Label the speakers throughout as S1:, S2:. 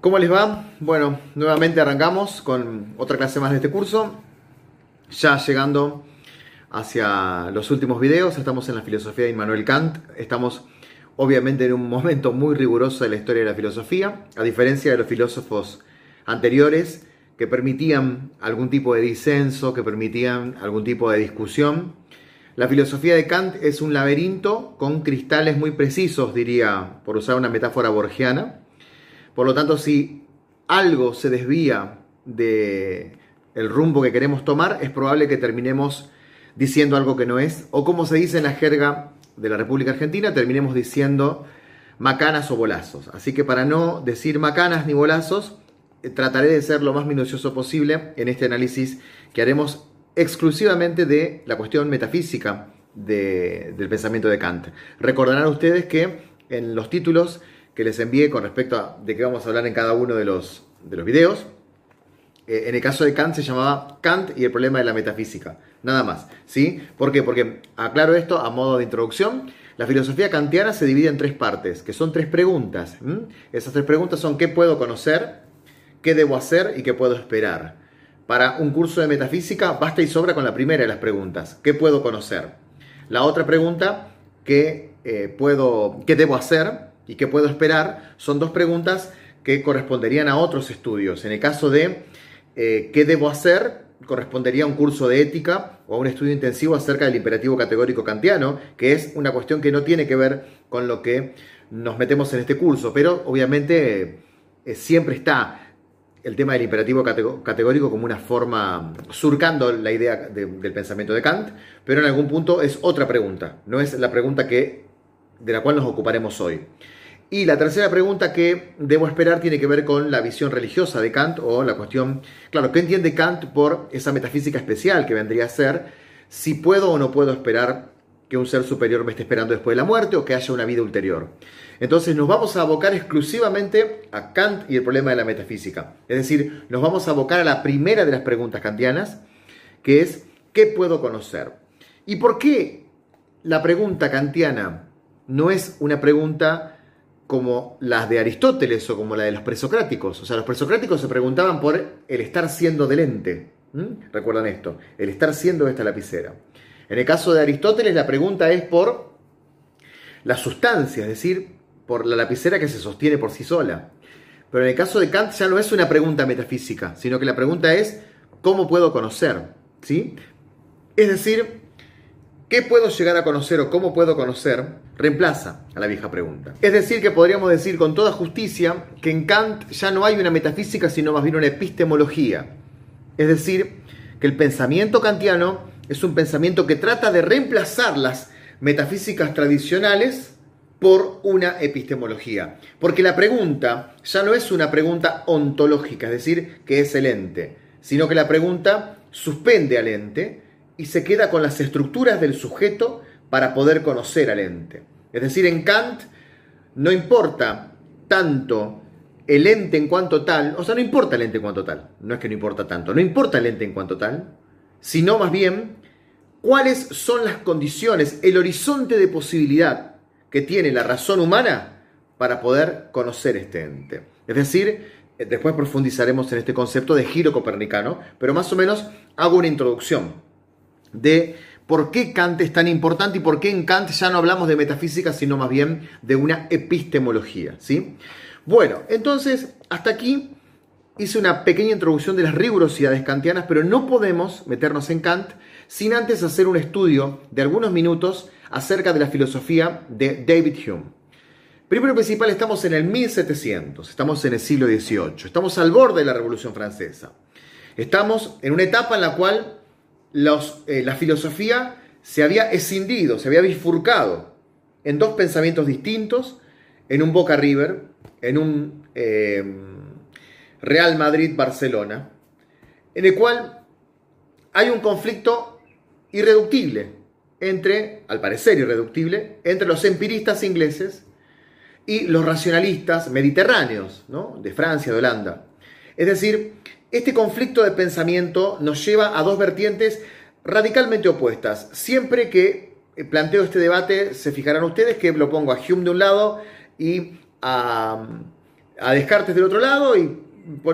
S1: ¿Cómo les va? Bueno, nuevamente arrancamos con otra clase más de este curso. Ya llegando hacia los últimos videos, estamos en la filosofía de Immanuel Kant. Estamos obviamente en un momento muy riguroso de la historia de la filosofía, a diferencia de los filósofos anteriores que permitían algún tipo de disenso, que permitían algún tipo de discusión. La filosofía de Kant es un laberinto con cristales muy precisos, diría, por usar una metáfora borgiana por lo tanto, si algo se desvía de el rumbo que queremos tomar, es probable que terminemos diciendo algo que no es, o como se dice en la jerga de la República Argentina, terminemos diciendo macanas o bolazos. Así que para no decir macanas ni bolazos, eh, trataré de ser lo más minucioso posible en este análisis que haremos exclusivamente de la cuestión metafísica del pensamiento de Kant. Recordarán ustedes que en los títulos que les envié con respecto a de qué vamos a hablar en cada uno de los, de los videos. Eh, en el caso de Kant se llamaba Kant y el problema de la metafísica. Nada más. ¿sí? ¿Por qué? Porque, aclaro esto a modo de introducción, la filosofía kantiana se divide en tres partes, que son tres preguntas. Esas tres preguntas son ¿qué puedo conocer? ¿Qué debo hacer? ¿Y qué puedo esperar? Para un curso de metafísica basta y sobra con la primera de las preguntas. ¿Qué puedo conocer? La otra pregunta, ¿qué, eh, puedo, ¿qué debo hacer? Y qué puedo esperar son dos preguntas que corresponderían a otros estudios. En el caso de eh, qué debo hacer, correspondería a un curso de ética o a un estudio intensivo acerca del imperativo categórico kantiano, que es una cuestión que no tiene que ver con lo que nos metemos en este curso, pero obviamente eh, siempre está el tema del imperativo categórico como una forma surcando la idea del pensamiento de Kant, pero en algún punto es otra pregunta, no es la pregunta que, de la cual nos ocuparemos hoy. Y la tercera pregunta que debo esperar tiene que ver con la visión religiosa de Kant o la cuestión, claro, ¿qué entiende Kant por esa metafísica especial que vendría a ser si puedo o no puedo esperar que un ser superior me esté esperando después de la muerte o que haya una vida ulterior? Entonces nos vamos a abocar exclusivamente a Kant y el problema de la metafísica. Es decir, nos vamos a abocar a la primera de las preguntas kantianas, que es ¿qué puedo conocer? ¿Y por qué la pregunta kantiana no es una pregunta como las de Aristóteles o como la de los presocráticos. O sea, los presocráticos se preguntaban por el estar siendo del ente. Recuerdan esto, el estar siendo esta lapicera. En el caso de Aristóteles la pregunta es por la sustancia, es decir, por la lapicera que se sostiene por sí sola. Pero en el caso de Kant ya no es una pregunta metafísica, sino que la pregunta es ¿cómo puedo conocer? ¿Sí? Es decir, ¿qué puedo llegar a conocer o cómo puedo conocer? Reemplaza a la vieja pregunta. Es decir, que podríamos decir con toda justicia que en Kant ya no hay una metafísica, sino más bien una epistemología. Es decir, que el pensamiento kantiano es un pensamiento que trata de reemplazar las metafísicas tradicionales por una epistemología. Porque la pregunta ya no es una pregunta ontológica, es decir, que es el ente, sino que la pregunta suspende al ente y se queda con las estructuras del sujeto para poder conocer al ente. Es decir, en Kant no importa tanto el ente en cuanto tal, o sea, no importa el ente en cuanto tal, no es que no importa tanto, no importa el ente en cuanto tal, sino más bien cuáles son las condiciones, el horizonte de posibilidad que tiene la razón humana para poder conocer este ente. Es decir, eh, después profundizaremos en este concepto de giro copernicano, pero más o menos hago una introducción de por qué Kant es tan importante y por qué en Kant ya no hablamos de metafísica, sino más bien de una epistemología. ¿sí? Bueno, entonces, hasta aquí hice una pequeña introducción de las rigurosidades kantianas, pero no podemos meternos en Kant sin antes hacer un estudio de algunos minutos acerca de la filosofía de David Hume. Primero y principal, estamos en el 1700, estamos en el siglo XVIII, estamos al borde de la Revolución Francesa. Estamos en una etapa en la cual eh, la filosofía se había escindido, se había bifurcado en dos pensamientos distintos, en un Boca River, en un eh, Real Madrid-Barcelona, en el cual hay un conflicto irreductible entre, al parecer irreductible, entre los empiristas ingleses y los racionalistas mediterráneos, de Francia, de Holanda. Es decir, este conflicto de pensamiento nos lleva a dos vertientes radicalmente opuestas. Siempre que planteo este debate, se fijarán ustedes que lo pongo a Hume de un lado y a, a Descartes del otro lado y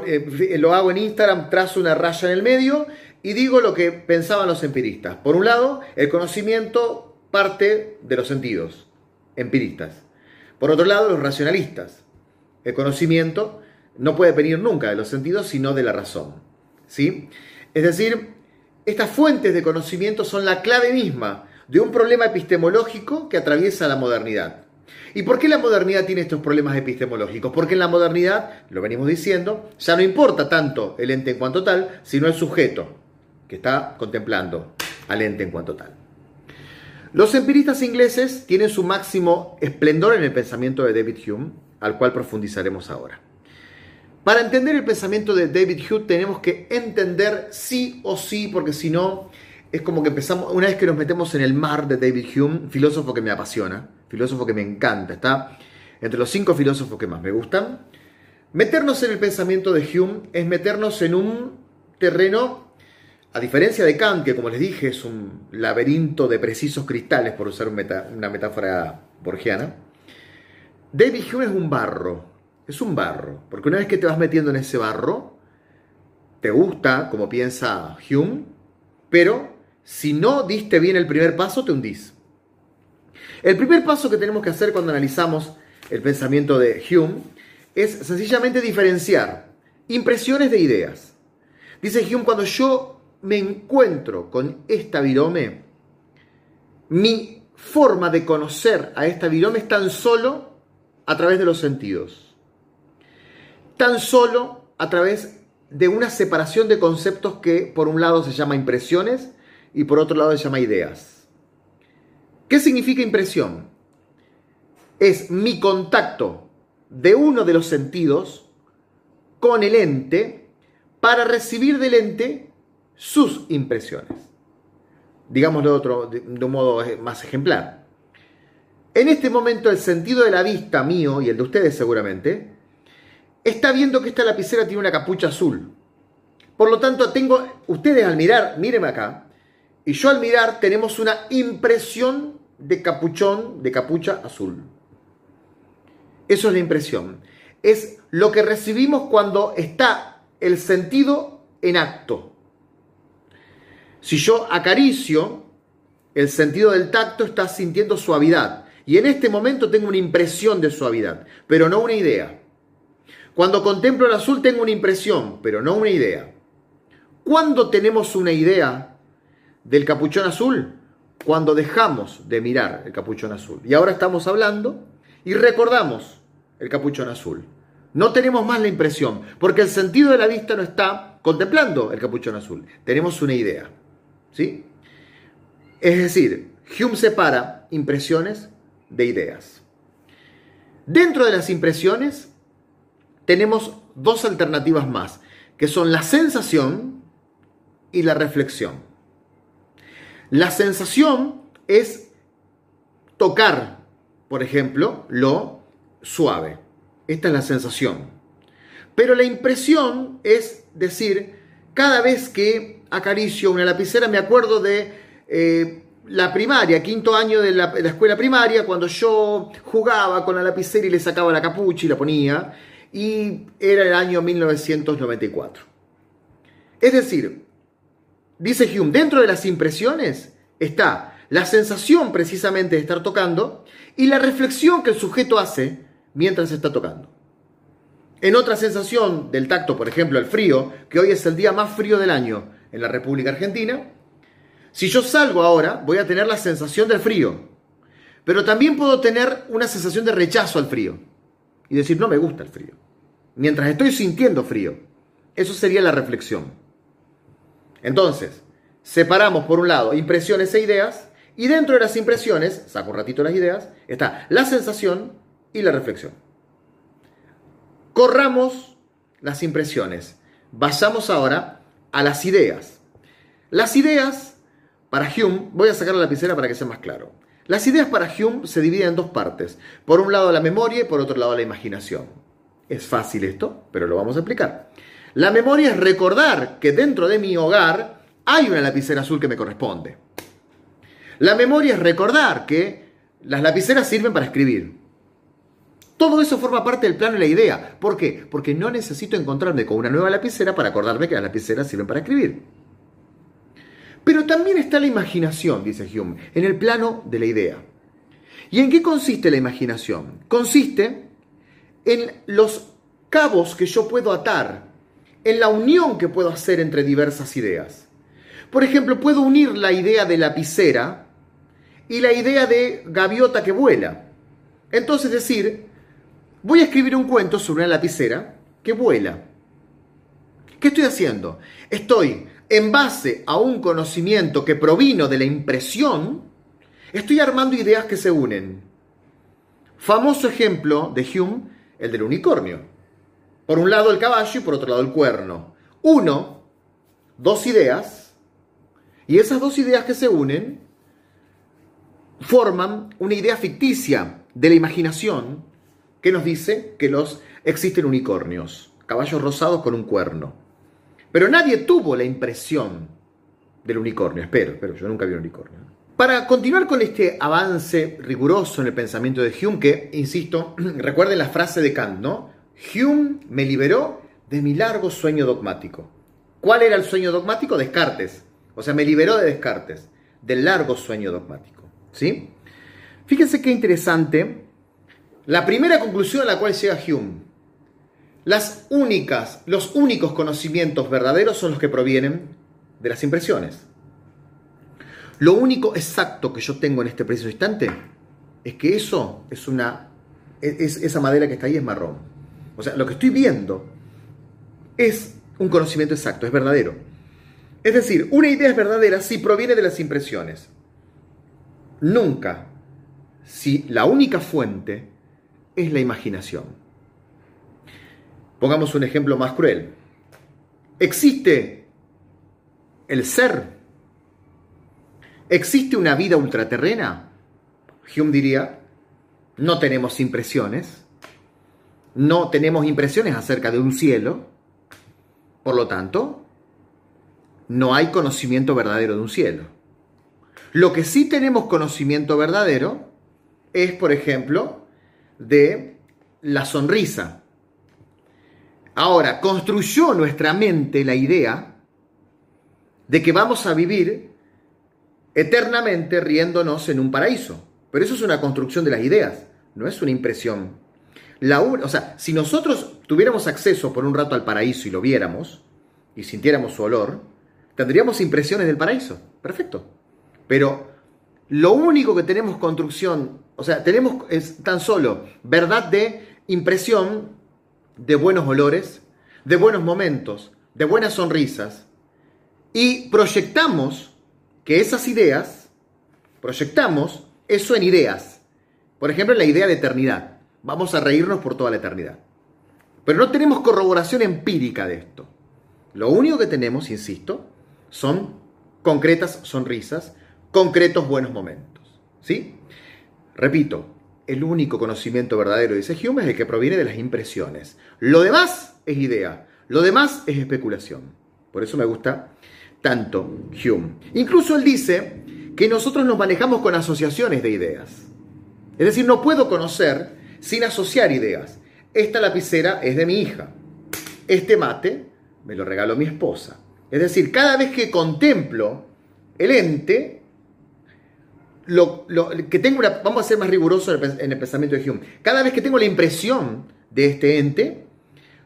S1: eh, lo hago en Instagram, trazo una raya en el medio y digo lo que pensaban los empiristas. Por un lado, el conocimiento parte de los sentidos, empiristas. Por otro lado, los racionalistas. El conocimiento no puede venir nunca de los sentidos, sino de la razón. ¿Sí? Es decir, estas fuentes de conocimiento son la clave misma de un problema epistemológico que atraviesa la modernidad. ¿Y por qué la modernidad tiene estos problemas epistemológicos? Porque en la modernidad, lo venimos diciendo, ya no importa tanto el ente en cuanto tal, sino el sujeto que está contemplando al ente en cuanto tal. Los empiristas ingleses tienen su máximo esplendor en el pensamiento de David Hume, al cual profundizaremos ahora. Para entender el pensamiento de David Hume tenemos que entender sí o sí, porque si no, es como que empezamos, una vez que nos metemos en el mar de David Hume, filósofo que me apasiona, filósofo que me encanta, está entre los cinco filósofos que más me gustan. Meternos en el pensamiento de Hume es meternos en un terreno, a diferencia de Kant, que como les dije es un laberinto de precisos cristales, por usar una metáfora borgiana, David Hume es un barro, es un barro, porque una vez que te vas metiendo en ese barro, te gusta, como piensa Hume, pero si no diste bien el primer paso, te hundís. El primer paso que tenemos que hacer cuando analizamos el pensamiento de Hume es sencillamente diferenciar impresiones de ideas. Dice Hume, cuando yo me encuentro con esta virome, mi forma de conocer a esta virome es tan solo a través de los sentidos. Tan solo a través de una separación de conceptos que por un lado se llama impresiones y por otro lado se llama ideas. ¿Qué significa impresión? Es mi contacto de uno de los sentidos con el ente para recibir del ente sus impresiones. Digámoslo de, otro, de un modo más ejemplar. En este momento el sentido de la vista mío y el de ustedes seguramente está viendo que esta lapicera tiene una capucha azul. Por lo tanto, tengo, ustedes al mirar, mírenme acá, y yo al mirar tenemos una impresión de capuchón, de capucha azul. Eso es la impresión. Es lo que recibimos cuando está el sentido en acto. Si yo acaricio, el sentido del tacto está sintiendo suavidad. Y en este momento tengo una impresión de suavidad, pero no una idea. Cuando contemplo el azul tengo una impresión, pero no una idea. ¿Cuándo tenemos una idea del capuchón azul cuando dejamos de mirar el capuchón azul. Y ahora estamos hablando y recordamos el capuchón azul. No tenemos más la impresión, porque el sentido de la vista no está contemplando el capuchón azul. Tenemos una idea. ¿Sí? Es decir, Hume separa impresiones de ideas. Dentro de las impresiones tenemos dos alternativas más, que son la sensación y la reflexión. La sensación es tocar, por ejemplo, lo suave. Esta es la sensación. Pero la impresión es decir, cada vez que acaricio una lapicera me acuerdo de eh, la primaria, quinto año de la, de la, escuela primaria, cuando yo jugaba con la lapicera y le sacaba la capucha y la ponía, y era el año 1994. Es decir, dice Hume, dentro de las impresiones está la sensación precisamente de estar tocando y la reflexión que el sujeto hace mientras está tocando. En otra sensación del tacto, por ejemplo, el frío, que hoy es el día más frío del año en la República Argentina, si yo salgo ahora voy a tener la sensación del frío, pero también puedo tener una sensación de rechazo al frío y decir no me gusta el frío, mientras estoy sintiendo frío. Eso sería la reflexión. Entonces, separamos por un lado impresiones e ideas y dentro de las impresiones, saco un ratito las ideas, está la sensación y la reflexión. Corramos las impresiones. Vayamos ahora a las ideas. Las ideas, para Hume, voy a sacar la lapicera para que sea más claro. Las ideas para Hume se dividen en dos partes. Por un lado la memoria y por otro lado la imaginación. Es fácil esto, pero lo vamos a explicar. La memoria es recordar que dentro de mi hogar hay una lapicera azul que me corresponde. La memoria es recordar que las lapiceras sirven para escribir. Todo eso forma parte del plano y la idea. ¿Por qué? Porque no necesito encontrarme con una nueva lapicera para acordarme que las lapiceras sirven para escribir. Pero también está la imaginación, dice Hume, en el plano de la idea. ¿Y en qué consiste la imaginación? Consiste en los cabos que yo puedo atar, en la unión que puedo hacer entre diversas ideas. Por ejemplo, puedo unir la idea de lapicera y la idea de gaviota que vuela. Entonces decir, voy a escribir un cuento sobre una lapicera que vuela. ¿Qué estoy haciendo? Estoy, en base a un conocimiento que provino de la impresión, estoy armando ideas que se unen. Famoso ejemplo de Hume, el del unicornio. Por un lado el caballo y por otro lado el cuerno. Uno, dos ideas, y esas dos ideas que se unen forman una idea ficticia de la imaginación que nos dice que los existen unicornios, caballos rosados con un cuerno. Pero nadie tuvo la impresión del unicornio, espero, pero yo nunca vi un unicornio. Para continuar con este avance riguroso en el pensamiento de Hume, que, insisto, recuerden la frase de Kant, ¿no? Hume me liberó de mi largo sueño dogmático. ¿Cuál era el sueño dogmático? Descartes. O sea, me liberó de Descartes, del largo sueño dogmático. ¿Sí? Fíjense qué interesante. La primera conclusión a la cual llega Hume. Las únicas, los únicos conocimientos verdaderos son los que provienen de las impresiones. Lo único exacto que yo tengo en este preciso instante es que eso es una. Es, esa madera que está ahí es marrón. O sea, lo que estoy viendo es un conocimiento exacto, es verdadero. Es decir, una idea es verdadera si proviene de las impresiones. Nunca si la única fuente es la imaginación. Pongamos un ejemplo más cruel. ¿Existe el ser? ¿Existe una vida ultraterrena? Hume diría, no tenemos impresiones no tenemos impresiones acerca de un cielo, por lo tanto, no hay conocimiento verdadero de un cielo. Lo que sí tenemos conocimiento verdadero es, por ejemplo, de la sonrisa. Ahora, construyó nuestra mente la idea de que vamos a vivir eternamente riéndonos en un paraíso. Pero eso es una construcción de las ideas, no es una impresión o sea, si nosotros tuviéramos acceso por un rato al paraíso y lo viéramos y sintiéramos su olor, tendríamos impresiones del paraíso. Perfecto. Pero lo único que tenemos construcción, o sea, tenemos es tan solo verdad de impresión de buenos olores, de buenos momentos, de buenas sonrisas, y proyectamos que esas ideas, proyectamos eso en ideas. Por ejemplo, la idea de eternidad. Vamos a reírnos por toda la eternidad. Pero no tenemos corroboración empírica de esto. Lo único que tenemos, insisto, son concretas sonrisas, concretos buenos momentos. ¿Sí? Repito, el único conocimiento verdadero, dice Hume, es el que proviene de las impresiones. Lo demás es idea, lo demás es especulación. Por eso me gusta tanto Hume. Incluso él dice que nosotros nos manejamos con asociaciones de ideas. Es decir, no puedo conocer sin asociar ideas. Esta lapicera es de mi hija. Este mate me lo regaló mi esposa. Es decir, cada vez que contemplo el ente, lo, que tengo vamos a ser más rigurosos en el pensamiento de Hume. Cada vez que tengo la impresión de este ente,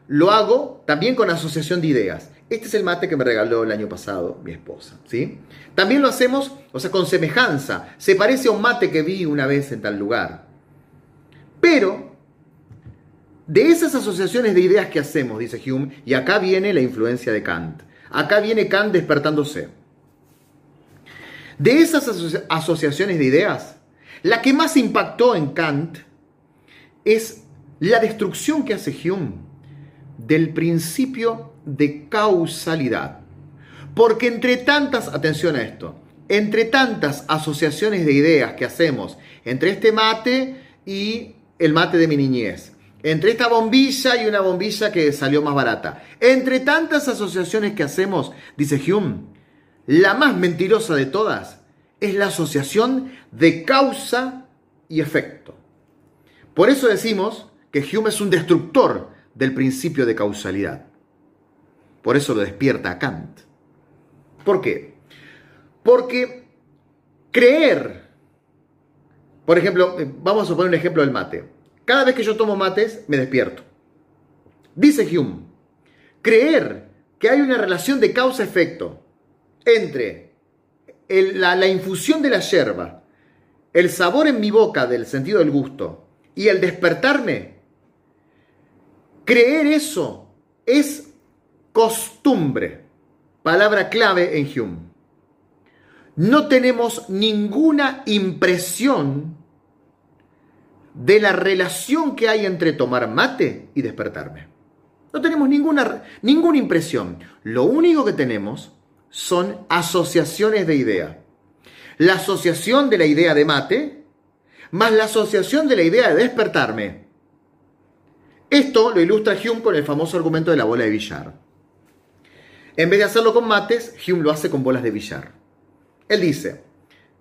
S1: lo hago también con asociación de ideas. Este es el mate que me regaló el año pasado mi esposa, ¿sí? También lo hacemos, o sea, con semejanza. Se parece a un mate que vi una vez en tal lugar. Pero de esas asociaciones de ideas que hacemos, dice Hume, y acá viene la influencia de Kant, acá viene Kant despertándose. De esas asociaciones de ideas, la que más impactó en Kant es la destrucción que hace Hume del principio de causalidad. Porque entre tantas, atención a esto, entre tantas asociaciones de ideas que hacemos entre este mate y el mate de mi niñez. Entre esta bombilla y una bombilla que salió más barata. Entre tantas asociaciones que hacemos, dice Hume, la más mentirosa de todas es la asociación de causa y efecto. Por eso decimos que Hume es un destructor del principio de causalidad. Por eso lo despierta a Kant. ¿Por qué? Porque creer, por ejemplo, eh, vamos a suponer un ejemplo del mate. Cada vez que yo tomo mates, me despierto. Dice Hume, creer que hay una relación de causa-efecto entre la, infusión de la yerba, el sabor en mi boca del sentido del gusto y el despertarme, creer eso es costumbre, palabra clave en Hume. No tenemos ninguna impresión de la relación que hay entre tomar mate y despertarme. No tenemos ninguna, ninguna impresión. Lo único que tenemos son asociaciones de idea. La asociación de la idea de mate más la asociación de la idea de despertarme. Esto lo ilustra Hume con el famoso argumento de la bola de billar. En vez de hacerlo con mates, Hume lo hace con bolas de billar. Él dice,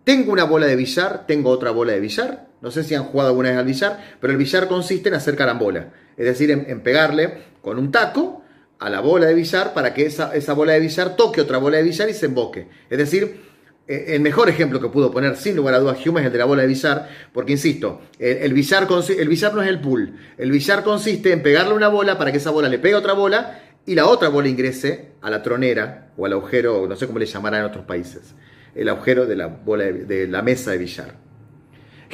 S1: tengo una bola de billar, tengo otra bola de billar. No sé si han jugado alguna vez al billar, pero el billar consiste en hacer carambola. Es decir, en, pegarle con un taco a la bola de billar para que esa, esa bola de billar toque otra bola de billar y se emboque. Es decir, eh, el mejor ejemplo que pudo poner sin lugar a dudas Hume es el de la bola de billar, porque insisto, el, billar, el billar no es el pool, el billar consiste en pegarle una bola para que esa bola le pegue a otra bola y la otra bola ingrese a la tronera o al agujero, no sé cómo le llamarán en otros países, el agujero de la, bola de, la mesa de billar.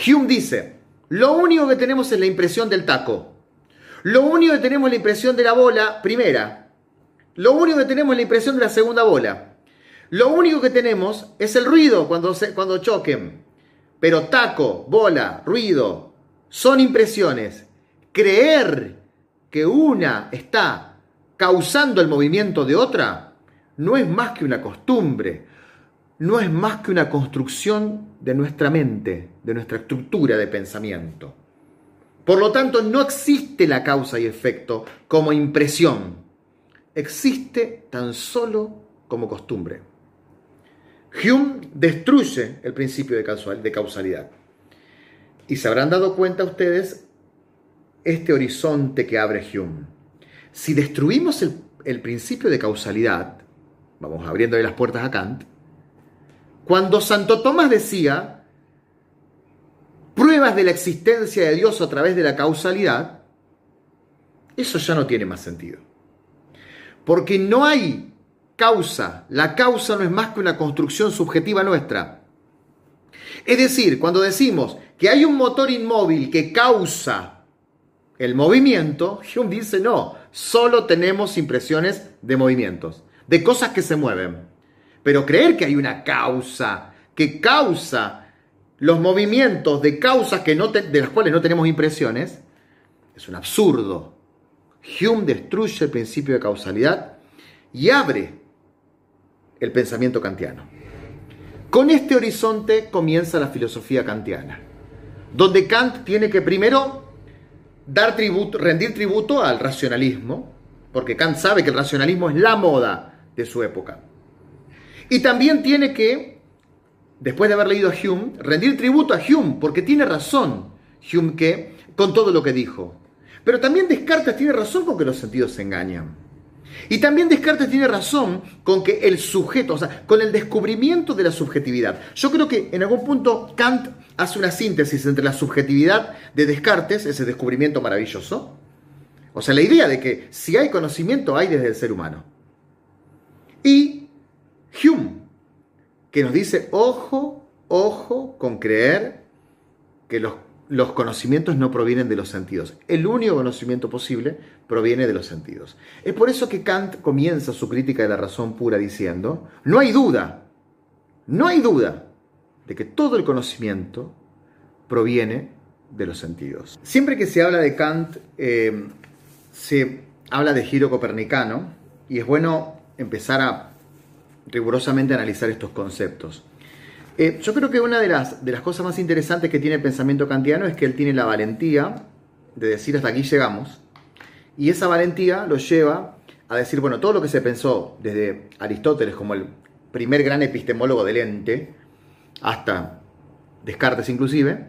S1: Hume dice, lo único que tenemos es la impresión del taco, lo único que tenemos es la impresión de la bola primera, lo único que tenemos la impresión de la segunda bola. Lo único que tenemos es el ruido cuando, se, cuando choquen. Pero taco, bola, ruido, son impresiones. Creer que una está causando el movimiento de otra no es más que una costumbre, no es más que una construcción de nuestra mente, de nuestra estructura de pensamiento. Por lo tanto, no existe la causa y efecto como impresión, existe tan solo como costumbre. Hume destruye el principio de causalidad. Y se habrán dado cuenta ustedes este horizonte que abre Hume. Si destruimos el, principio de causalidad, vamos abriendo las puertas a Kant, cuando Santo Tomás decía pruebas de la existencia de Dios a través de la causalidad, eso ya no tiene más sentido. Porque no hay causa. La causa no es más que una construcción subjetiva nuestra. Es decir, cuando decimos que hay un motor inmóvil que causa el movimiento, Hume dice no, solo tenemos impresiones de movimientos, de cosas que se mueven. Pero creer que hay una causa que causa los movimientos de causas que no de las cuales no tenemos impresiones es un absurdo. Hume destruye el principio de causalidad y abre el pensamiento kantiano. Con este horizonte comienza la filosofía kantiana, donde Kant tiene que primero dar tributo, rendir tributo al racionalismo, porque Kant sabe que el racionalismo es la moda de su época. Y también tiene que, después de haber leído a Hume, rendir tributo a Hume, porque tiene razón Hume que, con todo lo que dijo. Pero también Descartes tiene razón con que los sentidos se engañan. Y también Descartes tiene razón con que el sujeto, o sea, con el descubrimiento de la subjetividad. Yo creo que en algún punto Kant hace una síntesis entre la subjetividad de Descartes, ese descubrimiento maravilloso, o sea, la idea de que si hay conocimiento hay desde el ser humano. Y Hume, que nos dice, ojo, ojo con creer que los los conocimientos no provienen de los sentidos. El único conocimiento posible proviene de los sentidos. Es por eso que Kant comienza su crítica de la razón pura diciendo, no hay duda, no hay duda de que todo el conocimiento proviene de los sentidos. Siempre que se habla de Kant, eh, se habla de giro copernicano y es bueno empezar a rigurosamente analizar estos conceptos. Eh, yo creo que una de las, de las cosas más interesantes que tiene el pensamiento kantiano es que él tiene la valentía de decir hasta aquí llegamos, y esa valentía lo lleva a decir, bueno, todo lo que se pensó desde Aristóteles como el primer gran epistemólogo del ente, hasta Descartes inclusive,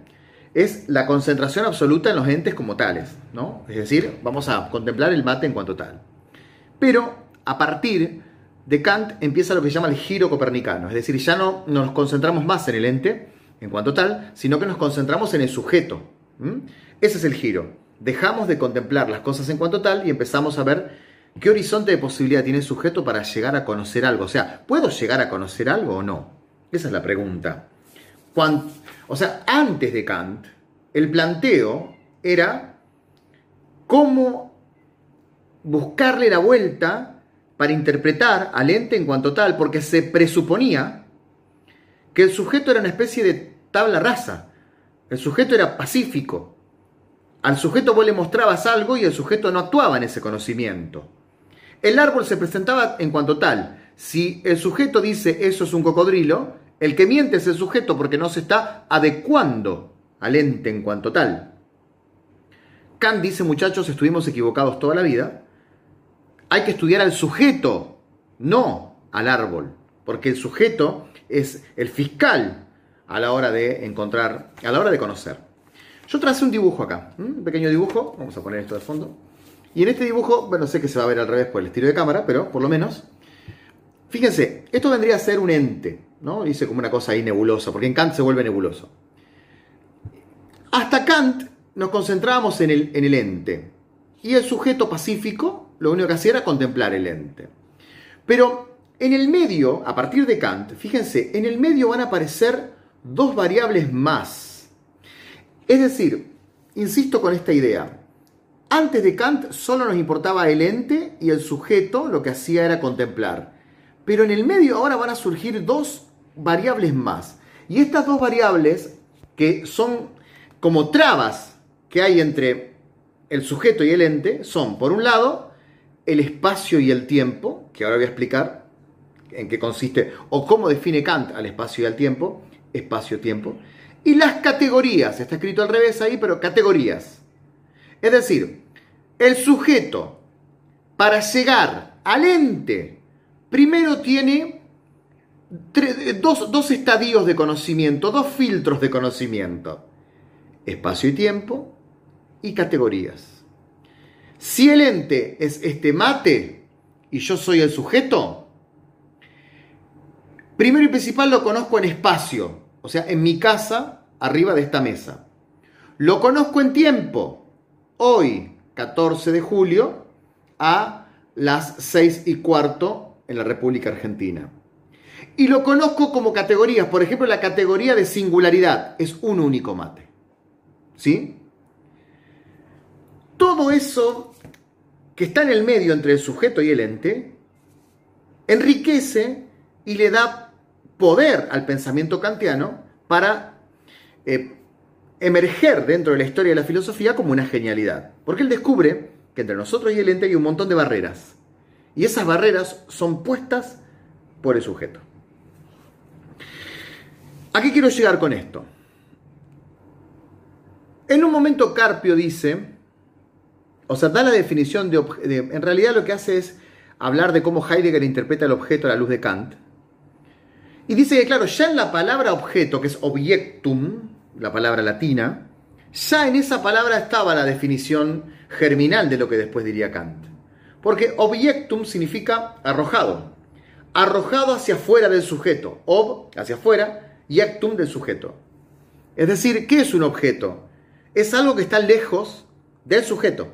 S1: es la concentración absoluta en los entes como tales, ¿no? Es decir, vamos a contemplar el mate en cuanto tal. Pero a partir de Kant empieza lo que se llama el giro copernicano, es decir, ya no nos concentramos más en el ente en cuanto tal, sino que nos concentramos en el sujeto. Ese es el giro. Dejamos de contemplar las cosas en cuanto tal y empezamos a ver qué horizonte de posibilidad tiene el sujeto para llegar a conocer algo. O sea, ¿puedo llegar a conocer algo o no? Esa es la pregunta. o sea, antes de Kant, el planteo era cómo buscarle la vuelta para interpretar al ente en cuanto tal, porque se presuponía que el sujeto era una especie de tabla rasa. El sujeto era pacífico. Al sujeto vos le mostrabas algo y el sujeto no actuaba en ese conocimiento. El árbol se presentaba en cuanto tal. Si el sujeto dice eso es un cocodrilo, el que miente es el sujeto porque no se está adecuando al ente en cuanto tal. Kant dice, muchachos, estuvimos equivocados toda la vida. Hay que estudiar al sujeto, no al árbol, porque el sujeto es el fiscal a la hora de encontrar, a la hora de conocer. Yo tracé un dibujo acá, un pequeño dibujo, vamos a poner esto de fondo. Y en este dibujo, bueno, sé que se va a ver al revés por el estilo de cámara, pero por lo menos, fíjense, esto vendría a ser un ente, ¿no? Dice como una cosa ahí nebulosa, porque en Kant se vuelve nebuloso. Hasta Kant nos concentrábamos en el, en el ente. Y el sujeto pacífico lo único que hacía era contemplar el ente. Pero en el medio, a partir de Kant, fíjense, en el medio van a aparecer dos variables más. Es decir, insisto con esta idea, antes de Kant solo nos importaba el ente y el sujeto lo que hacía era contemplar. Pero en el medio ahora van a surgir dos variables más. Y estas dos variables, que son como trabas que hay entre el sujeto y el ente, son, por un lado, el espacio y el tiempo, que ahora voy a explicar en qué consiste o cómo define Kant al espacio y al tiempo, espacio-tiempo, y las categorías, está escrito al revés ahí, pero categorías. Es decir, el sujeto, para llegar al ente, primero tiene dos, dos estadios de conocimiento, dos filtros de conocimiento. Espacio y tiempo y categorías. Si el ente es este mate y yo soy el sujeto, primero y principal lo conozco en espacio, o sea, en mi casa, arriba de esta mesa. Lo conozco en tiempo, hoy, 14 de julio, a las 6 y cuarto en la República Argentina. Y lo conozco como categorías. Por ejemplo, la categoría de singularidad es un único mate. ¿Sí? Todo eso que está en el medio entre el sujeto y el ente enriquece y le da poder al pensamiento kantiano para eh, emerger dentro de la historia de la filosofía como una genialidad. Porque él descubre que entre nosotros y el ente hay un montón de barreras. Y esas barreras son puestas por el sujeto. ¿A qué quiero llegar con esto? En un momento Carpio dice, o sea, da la definición de, de, en realidad lo que hace es hablar de cómo Heidegger interpreta el objeto a la luz de Kant. Y dice que, claro, ya en la palabra objeto, que es objectum, la palabra latina, ya en esa palabra estaba la definición germinal de lo que después diría Kant. Porque objectum significa arrojado, arrojado hacia afuera del sujeto, ob hacia afuera y actum del sujeto. Es decir, ¿qué es un objeto? Es algo que está lejos del sujeto.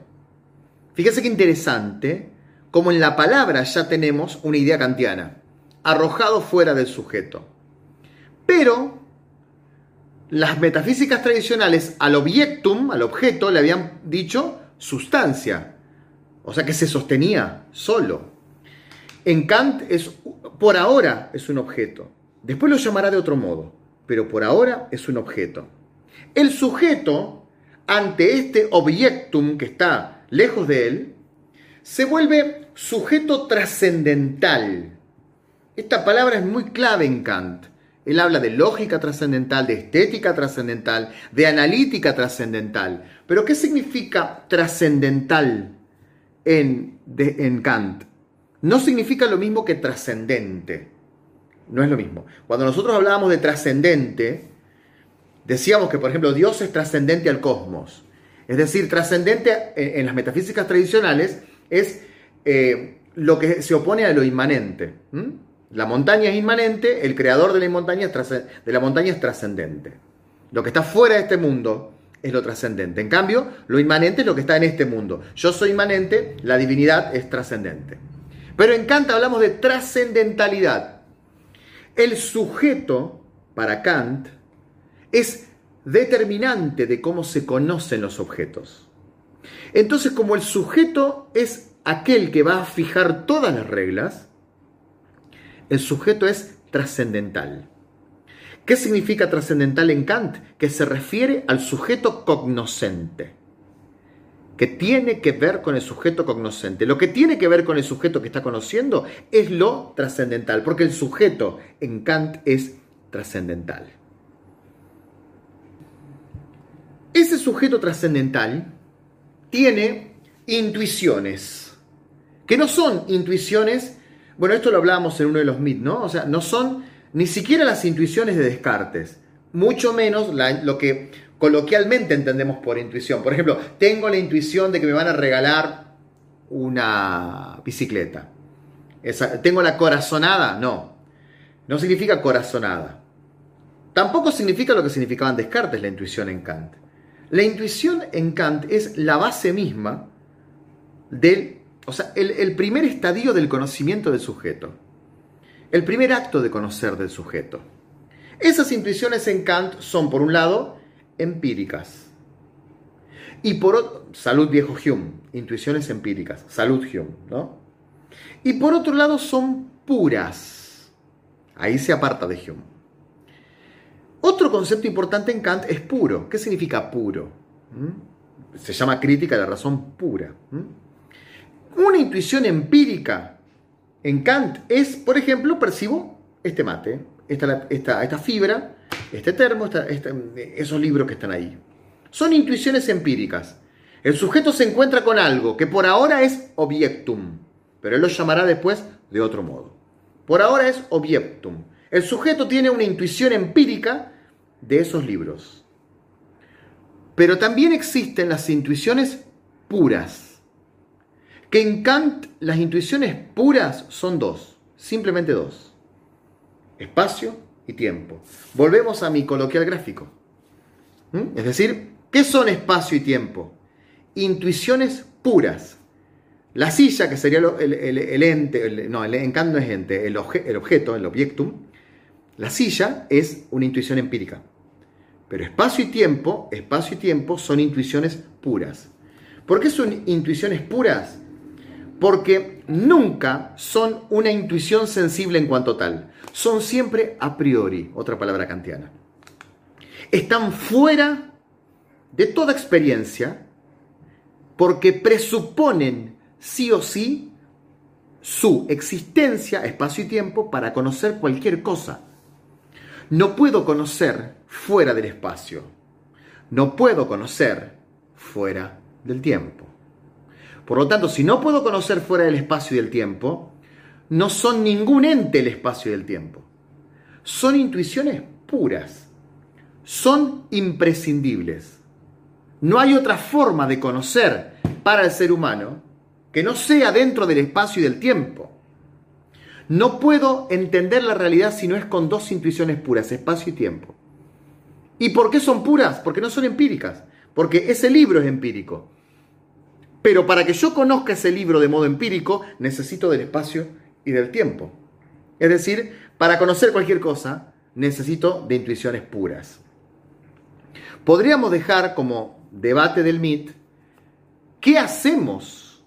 S1: Fíjese qué interesante, como en la palabra ya tenemos una idea kantiana, arrojado fuera del sujeto. Pero las metafísicas tradicionales al objectum, al objeto, le habían dicho sustancia, o sea que se sostenía solo. En Kant es, por ahora es un objeto, después lo llamará de otro modo, pero por ahora es un objeto. El sujeto, ante este objectum que está lejos de él, se vuelve sujeto trascendental. Esta palabra es muy clave en Kant. Él habla de lógica trascendental, de estética trascendental, de analítica trascendental. Pero ¿qué significa trascendental en, Kant? No significa lo mismo que trascendente. No es lo mismo. Cuando nosotros hablábamos de trascendente, decíamos que, por ejemplo, Dios es trascendente al cosmos. Es decir, trascendente en, las metafísicas tradicionales es eh, lo que se opone a lo inmanente. La montaña es inmanente, el creador de la montaña es trascendente. Lo que está fuera de este mundo es lo trascendente. En cambio, lo inmanente es lo que está en este mundo. Yo soy inmanente, la divinidad es trascendente. Pero en Kant hablamos de trascendentalidad. El sujeto, para Kant, es determinante de cómo se conocen los objetos. Entonces, como el sujeto es aquel que va a fijar todas las reglas, el sujeto es trascendental. ¿Qué significa trascendental en Kant? Que se refiere al sujeto cognoscente, que tiene que ver con el sujeto cognoscente. Lo que tiene que ver con el sujeto que está conociendo es lo trascendental, porque el sujeto en Kant es trascendental. Ese sujeto trascendental tiene intuiciones, que no son intuiciones, bueno, esto lo hablábamos en uno de los MIT, ¿no? O sea, no son ni siquiera las intuiciones de Descartes, mucho menos lo que coloquialmente entendemos por intuición. Por ejemplo, tengo la intuición de que me van a regalar una bicicleta. ¿Tengo la corazonada? No. No significa corazonada. Tampoco significa lo que significaban Descartes la intuición en Kant. La intuición en Kant es la base misma del, o sea, el primer estadio del conocimiento del sujeto el primer acto de conocer del sujeto. Esas intuiciones en Kant son, por un lado, empíricas. Y por otro, salud viejo Hume, intuiciones empíricas, salud Hume, ¿no? Y por otro lado son puras. Ahí se aparta de Hume. Otro concepto importante en Kant es puro. ¿Qué significa puro? ¿Mm? Se llama crítica de la razón pura. ¿Mm? Una intuición empírica en Kant es, por ejemplo, percibo este mate, esta, esta, fibra, este termo, esos libros que están ahí. Son intuiciones empíricas. El sujeto se encuentra con algo que por ahora es objectum, pero él lo llamará después de otro modo. Por ahora es objectum. El sujeto tiene una intuición empírica de esos libros. Pero también existen las intuiciones puras que en Kant las intuiciones puras son dos, simplemente dos. Espacio y tiempo. Volvemos a mi coloquial gráfico. ¿Mm? Es decir, ¿qué son espacio y tiempo? Intuiciones puras. La silla, que sería el, ente, no, en Kant no es ente, el, el objeto, el objectum, la silla es una intuición empírica. Pero espacio y tiempo, espacio y tiempo son intuiciones puras. ¿Por qué son intuiciones puras? porque nunca son una intuición sensible en cuanto tal, son siempre a priori, otra palabra kantiana. Están fuera de toda experiencia porque presuponen sí o sí su existencia, espacio y tiempo para conocer cualquier cosa. No puedo conocer fuera del espacio. No puedo conocer fuera del tiempo. Por lo tanto, si no puedo conocer fuera del espacio y del tiempo, no son ningún ente el espacio y el tiempo. Son intuiciones puras. Son imprescindibles. No hay otra forma de conocer para el ser humano que no sea dentro del espacio y del tiempo. No puedo entender la realidad si no es con dos intuiciones puras, espacio y tiempo. ¿Y por qué son puras? Porque no son empíricas. Porque ese libro es empírico. Pero para que yo conozca ese libro de modo empírico, necesito del espacio y del tiempo. Es decir, para conocer cualquier cosa, necesito de intuiciones puras. Podríamos dejar como debate del MIT, ¿qué hacemos?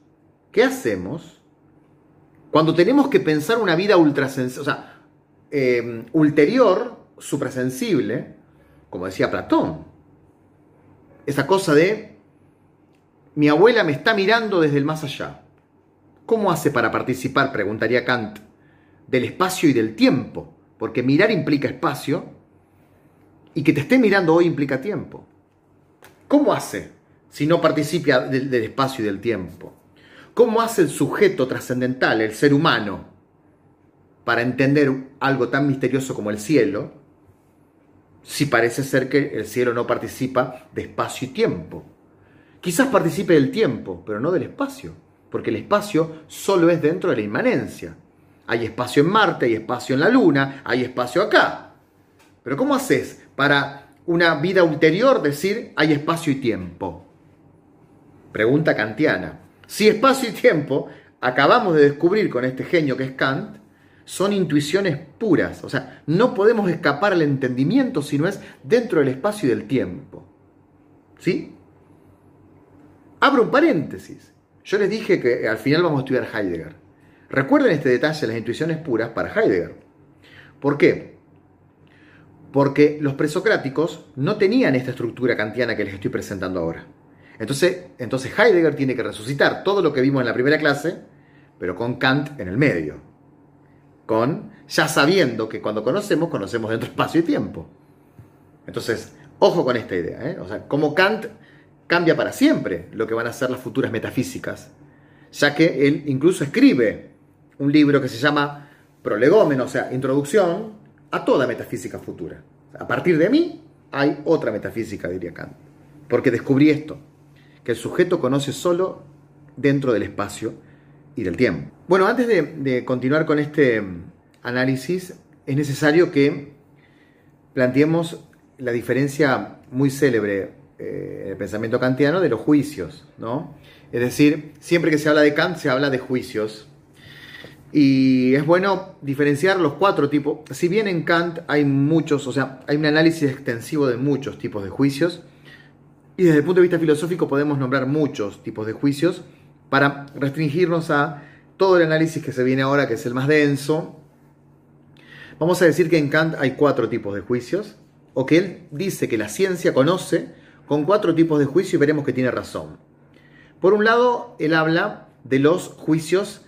S1: ¿Qué hacemos cuando tenemos que pensar una vida ultrasensible, o sea, em, ulterior, suprasensible, como decía Platón? Esa cosa de mi abuela me está mirando desde el más allá. ¿Cómo hace para participar, preguntaría Kant, del espacio y del tiempo? Porque mirar implica espacio y que te esté mirando hoy implica tiempo. ¿Cómo hace si no participa del, del espacio y del tiempo? ¿Cómo hace el sujeto trascendental, el ser humano, para entender algo tan misterioso como el cielo si parece ser que el cielo no participa de espacio y tiempo. Quizás participe del tiempo, pero no del espacio, porque el espacio solo es dentro de la inmanencia. Hay espacio en Marte, hay espacio en la Luna, hay espacio acá. Pero ¿cómo haces para una vida ulterior decir hay espacio y tiempo? Pregunta kantiana. Si espacio y tiempo, acabamos de descubrir con este genio que es Kant, son intuiciones puras. O sea, no podemos escapar al entendimiento si no es dentro del espacio y del tiempo. ¿Sí? Abro un paréntesis. Yo les dije que al final vamos a estudiar Heidegger. Recuerden este detalle, las intuiciones puras para Heidegger. ¿Por qué? Porque los presocráticos no tenían esta estructura kantiana que les estoy presentando ahora. Entonces, entonces Heidegger tiene que resucitar todo lo que vimos en la primera clase, pero con Kant en el medio con ya sabiendo que cuando conocemos, conocemos dentro de espacio y tiempo. Entonces, ojo con esta idea. ¿eh? O sea, como Kant cambia para siempre lo que van a ser las futuras metafísicas, ya que él incluso escribe un libro que se llama Prolegómeno, o sea, Introducción a toda metafísica futura. A partir de mí hay otra metafísica, diría Kant, porque descubrí esto, que el sujeto conoce solo dentro del espacio y del tiempo. Bueno, antes de, continuar con este análisis, es necesario que planteemos la diferencia muy célebre eh, en el pensamiento kantiano de los juicios, ¿no? Es decir, siempre que se habla de Kant se habla de juicios. Y es bueno diferenciar los cuatro tipos. Si bien en Kant hay muchos, o sea, hay un análisis extensivo de muchos tipos de juicios, y desde el punto de vista filosófico podemos nombrar muchos tipos de juicios, para restringirnos a todo el análisis que se viene ahora, que es el más denso, vamos a decir que en Kant hay cuatro tipos de juicios, o que él dice que la ciencia conoce con cuatro tipos de juicio y veremos que tiene razón. Por un lado, él habla de los juicios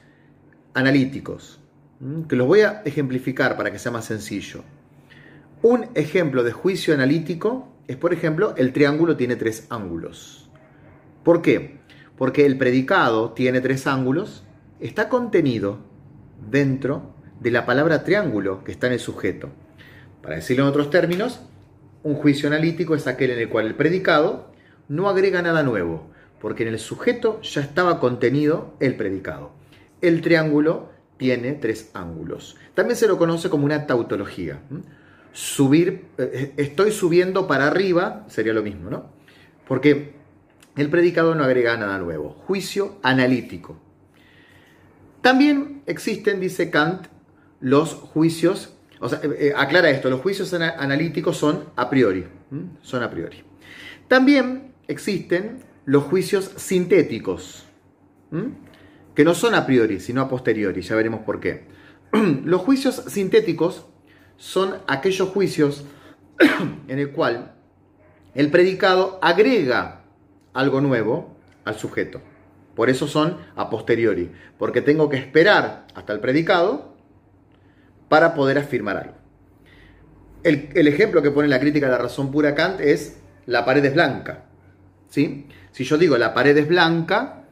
S1: analíticos, que los voy a ejemplificar para que sea más sencillo. Un ejemplo de juicio analítico es, por ejemplo, el triángulo tiene tres ángulos. ¿Por qué? porque el predicado tiene tres ángulos, está contenido dentro de la palabra triángulo que está en el sujeto. Para decirlo en otros términos, un juicio analítico es aquel en el cual el predicado no agrega nada nuevo, porque en el sujeto ya estaba contenido el predicado. El triángulo tiene tres ángulos. También se lo conoce como una tautología. Subir, eh, estoy subiendo para arriba, sería lo mismo, ¿no? Porque el predicado no agrega nada nuevo. Juicio analítico. También existen, dice Kant, los juicios, o sea, eh, eh, aclara esto, los juicios analíticos son a priori, son a priori. También existen los juicios sintéticos, que no son a priori, sino a posteriori, ya veremos por qué. los juicios sintéticos son aquellos juicios en el cual el predicado agrega algo nuevo al sujeto. Por eso son a posteriori, porque tengo que esperar hasta el predicado para poder afirmar algo. El, ejemplo que pone la crítica de la razón pura Kant es la pared es blanca. ¿sí? Si yo digo la pared es blanca,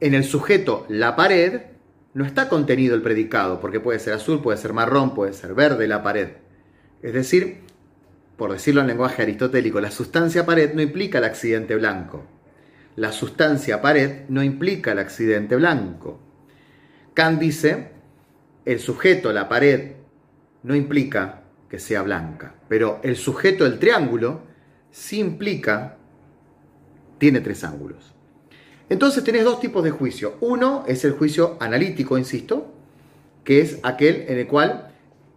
S1: en el sujeto la pared no está contenido el predicado, porque puede ser azul, puede ser marrón, puede ser verde la pared. Es decir, por decirlo en lenguaje aristotélico, la sustancia pared no implica el accidente blanco. La sustancia pared no implica el accidente blanco. Kant dice, el sujeto, la pared, no implica que sea blanca, pero el sujeto, el triángulo, sí implica, tiene tres ángulos. Entonces tenés dos tipos de juicio. Uno es el juicio analítico, insisto, que es aquel en el cual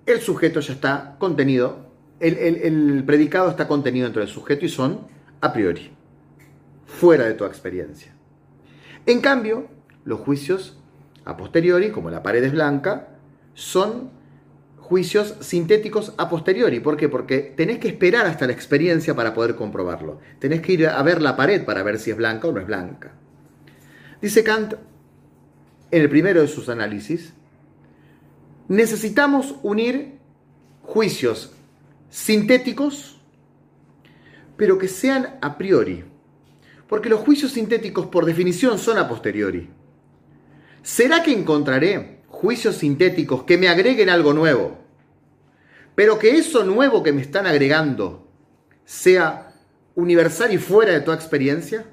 S1: el sujeto ya está contenido el, predicado está contenido dentro del sujeto y son a priori, fuera de toda experiencia. En cambio, los juicios a posteriori, como la pared es blanca, son juicios sintéticos a posteriori. ¿Por qué? Porque tenés que esperar hasta la experiencia para poder comprobarlo. Tenés que ir a ver la pared para ver si es blanca o no es blanca. Dice Kant en el primero de sus análisis, necesitamos unir juicios sintéticos, pero que sean a priori. Porque los juicios sintéticos por definición son a posteriori. ¿Será que encontraré juicios sintéticos que me agreguen algo nuevo? pero que eso nuevo que me están agregando sea universal y fuera de toda experiencia?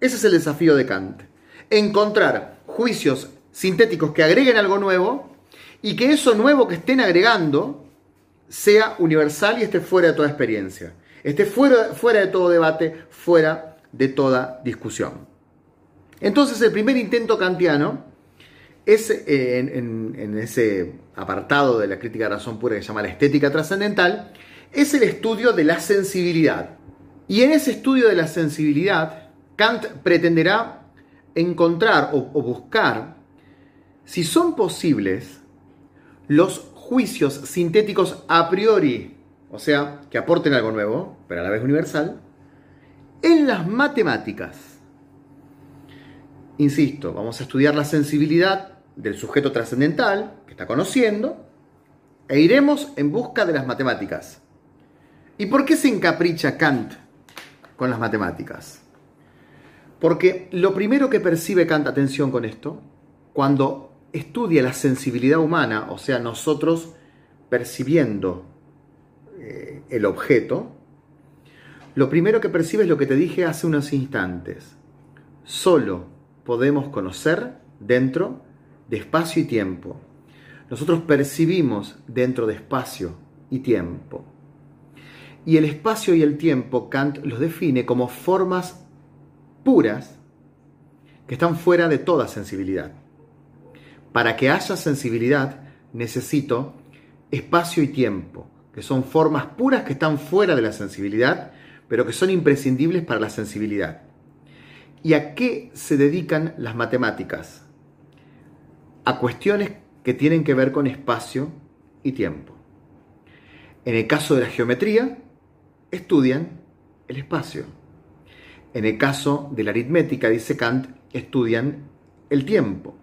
S1: Ese es el desafío de Kant. Encontrar juicios sintéticos que agreguen algo nuevo y que eso nuevo que estén agregando sea universal y esté fuera de toda experiencia, esté fuera, fuera de todo debate, fuera de toda discusión. Entonces el primer intento kantiano es eh, en, ese apartado de la crítica de razón pura que se llama la estética trascendental, es el estudio de la sensibilidad. Y en ese estudio de la sensibilidad, Kant pretenderá encontrar o buscar si son posibles los juicios sintéticos a priori, o sea, que aporten algo nuevo, pero a la vez universal, en las matemáticas. Insisto, vamos a estudiar la sensibilidad del sujeto trascendental que está conociendo e iremos en busca de las matemáticas. ¿Y por qué se encapricha Kant con las matemáticas? Porque lo primero que percibe Kant, atención con esto, cuando estudia la sensibilidad humana, o sea, nosotros percibiendo eh, el objeto, lo primero que percibe es lo que te dije hace unos instantes. Solo podemos conocer dentro de espacio y tiempo. Nosotros percibimos dentro de espacio y tiempo. Y el espacio y el tiempo Kant los define como formas puras que están fuera de toda sensibilidad. Para que haya sensibilidad necesito espacio y tiempo, que son formas puras que están fuera de la sensibilidad, pero que son imprescindibles para la sensibilidad. ¿Y a qué se dedican las matemáticas? A cuestiones que tienen que ver con espacio y tiempo. En el caso de la geometría, estudian el espacio. En el caso de la aritmética, dice Kant, estudian el tiempo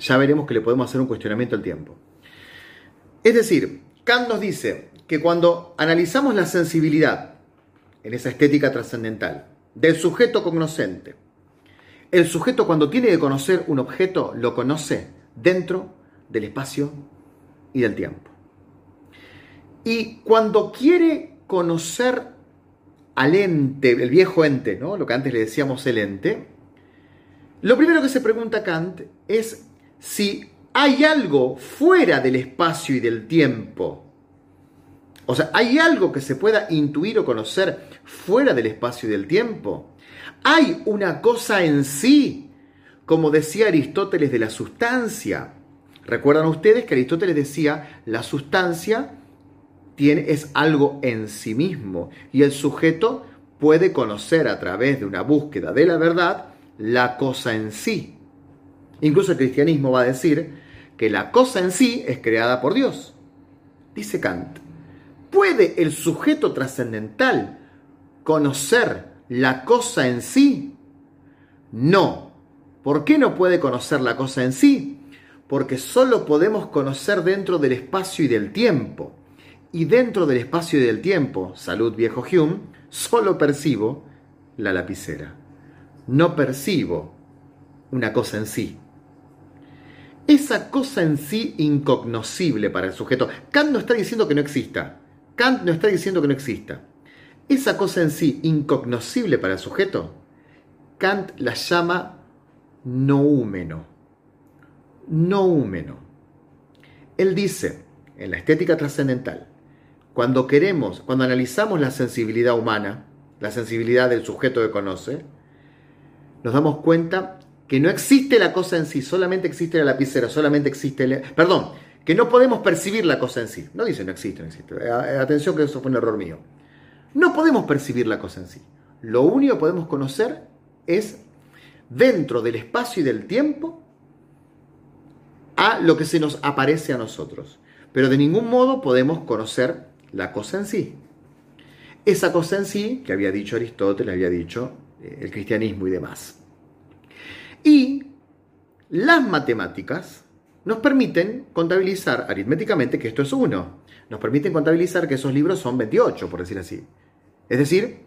S1: ya veremos que le podemos hacer un cuestionamiento al tiempo. Es decir, Kant nos dice que cuando analizamos la sensibilidad en esa estética trascendental del sujeto cognoscente, el sujeto cuando tiene que conocer un objeto lo conoce dentro del espacio y del tiempo. Y cuando quiere conocer al ente, el viejo ente, ¿no? lo que antes le decíamos el ente, lo primero que se pregunta Kant es si hay algo fuera del espacio y del tiempo. O sea, ¿hay algo que se pueda intuir o conocer fuera del espacio y del tiempo? ¿Hay una cosa en sí, como decía Aristóteles de la sustancia? Recuerdan ustedes que Aristóteles decía, la sustancia es algo en sí mismo y el sujeto puede conocer a través de una búsqueda de la verdad la cosa en sí. Incluso el cristianismo va a decir que la cosa en sí es creada por Dios. Dice Kant, ¿puede el sujeto trascendental conocer la cosa en sí? No. ¿Por qué no puede conocer la cosa en sí? Porque solo podemos conocer dentro del espacio y del tiempo. Y dentro del espacio y del tiempo, salud viejo Hume, solo percibo la lapicera. No percibo una cosa en sí esa cosa en sí incognoscible para el sujeto. Kant no está diciendo que no exista. Kant no está diciendo que no exista. Esa cosa en sí incognoscible para el sujeto, Kant la llama noúmeno. Noúmeno. Él dice, en la estética trascendental, cuando queremos, cuando analizamos la sensibilidad humana, la sensibilidad del sujeto que conoce, nos damos cuenta que no existe la cosa en sí, solamente existe la lapicera, solamente existe el... Perdón, que no podemos percibir la cosa en sí. No dice no existe, no existe. Atención que eso fue un error mío. No podemos percibir la cosa en sí. Lo único que podemos conocer es dentro del espacio y del tiempo a lo que se nos aparece a nosotros. Pero de ningún modo podemos conocer la cosa en sí. Esa cosa en sí, que había dicho Aristóteles, había dicho eh, el cristianismo y demás. Y las matemáticas nos permiten contabilizar aritméticamente que esto es 1. Nos permiten contabilizar que esos libros son 28, por decir así. Es decir,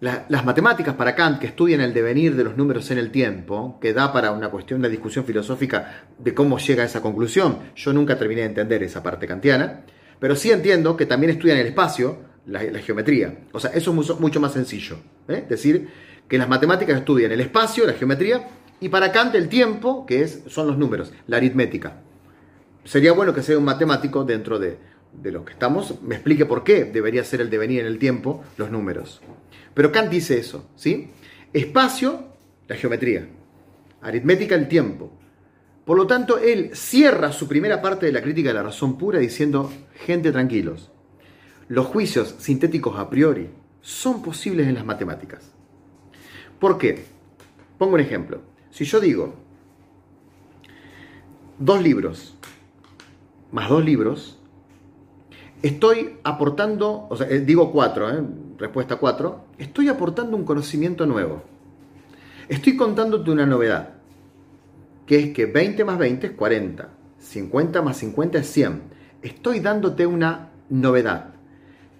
S1: las matemáticas para Kant, que estudian el devenir de los números en el tiempo, que da para una cuestión de discusión filosófica de cómo llega a esa conclusión, yo nunca terminé de entender esa parte kantiana, pero sí entiendo que también estudian el espacio, la, geometría. O sea, eso es mucho, más sencillo. ¿eh? Es decir, que las matemáticas estudian el espacio, la geometría, y para Kant el tiempo, que es, son los números, la aritmética. Sería bueno que sea un matemático dentro de, de lo que estamos, me explique por qué debería ser el devenir en el tiempo los números. Pero Kant dice eso, ¿sí? Espacio, la geometría. Aritmética, el tiempo. Por lo tanto, él cierra su primera parte de la crítica de la razón pura diciendo, gente tranquilos, los juicios sintéticos a priori son posibles en las matemáticas. ¿Por qué? Pongo un ejemplo. Si yo digo dos libros más dos libros, estoy aportando, o sea, eh, digo cuatro, ¿eh? respuesta cuatro, estoy aportando un conocimiento nuevo. Estoy contándote una novedad, que es que 20 más 20 es 40, 50 más 50 es 100. Estoy dándote una novedad.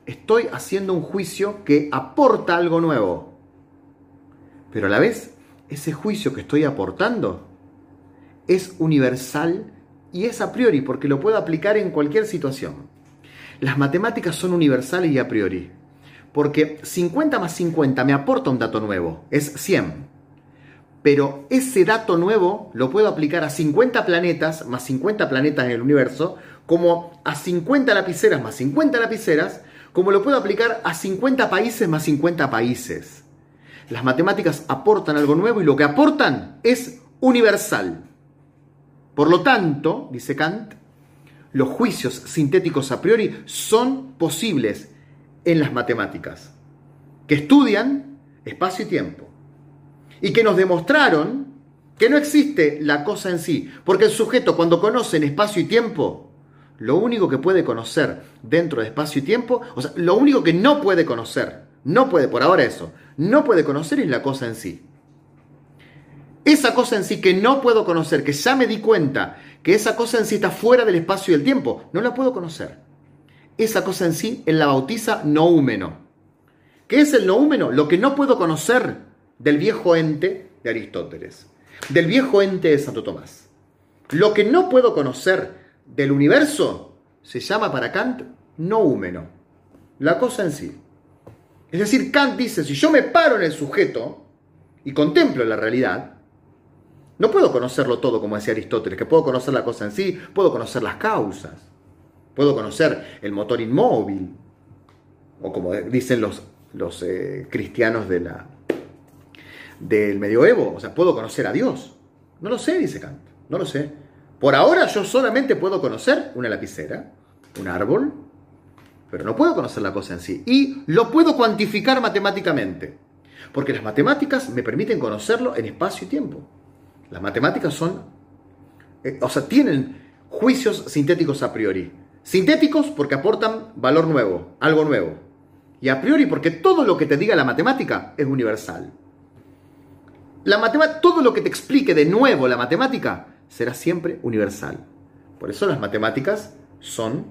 S1: Estoy haciendo un juicio que aporta algo nuevo. Pero a la vez, ese juicio que estoy aportando es universal y es a priori porque lo puedo aplicar en cualquier situación. Las matemáticas son universales y a priori. Porque 50 más 50 me aporta un dato nuevo, es 100. Pero ese dato nuevo lo puedo aplicar a 50 planetas más 50 planetas en el universo, como a 50 lapiceras más 50 lapiceras, como lo puedo aplicar a 50 países más 50 países. Las matemáticas aportan algo nuevo y lo que aportan es universal. Por lo tanto, dice Kant, los juicios sintéticos a priori son posibles en las matemáticas, que estudian espacio y tiempo, y que nos demostraron que no existe la cosa en sí, porque el sujeto cuando conoce en espacio y tiempo, lo único que puede conocer dentro de espacio y tiempo, o sea, lo único que no puede conocer, no puede, por ahora eso, no puede conocer es la cosa en sí. Esa cosa en sí que no puedo conocer, que ya me di cuenta que esa cosa en sí está fuera del espacio y del tiempo, no la puedo conocer. Esa cosa en sí él la bautiza noúmeno. ¿Qué es el noúmeno? Lo que no puedo conocer del viejo ente de Aristóteles, del viejo ente de Santo Tomás. Lo que no puedo conocer del universo se llama para Kant noúmeno, la cosa en sí. Es decir, Kant dice, si yo me paro en el sujeto y contemplo la realidad, no puedo conocerlo todo, como decía Aristóteles, que puedo conocer la cosa en sí, puedo conocer las causas, puedo conocer el motor inmóvil, o como dicen los, los eh, cristianos de la, del medioevo, o sea, puedo conocer a Dios. No lo sé, dice Kant, no lo sé. Por ahora yo solamente puedo conocer una lapicera, un árbol, pero no puedo conocer la cosa en sí. Y lo puedo cuantificar matemáticamente, porque las matemáticas me permiten conocerlo en espacio y tiempo. Las matemáticas son, eh, o sea, tienen juicios sintéticos a priori. Sintéticos porque aportan valor nuevo, algo nuevo. Y a priori porque todo lo que te diga la matemática es universal. La todo lo que te explique de nuevo la matemática será siempre universal. Por eso las matemáticas son,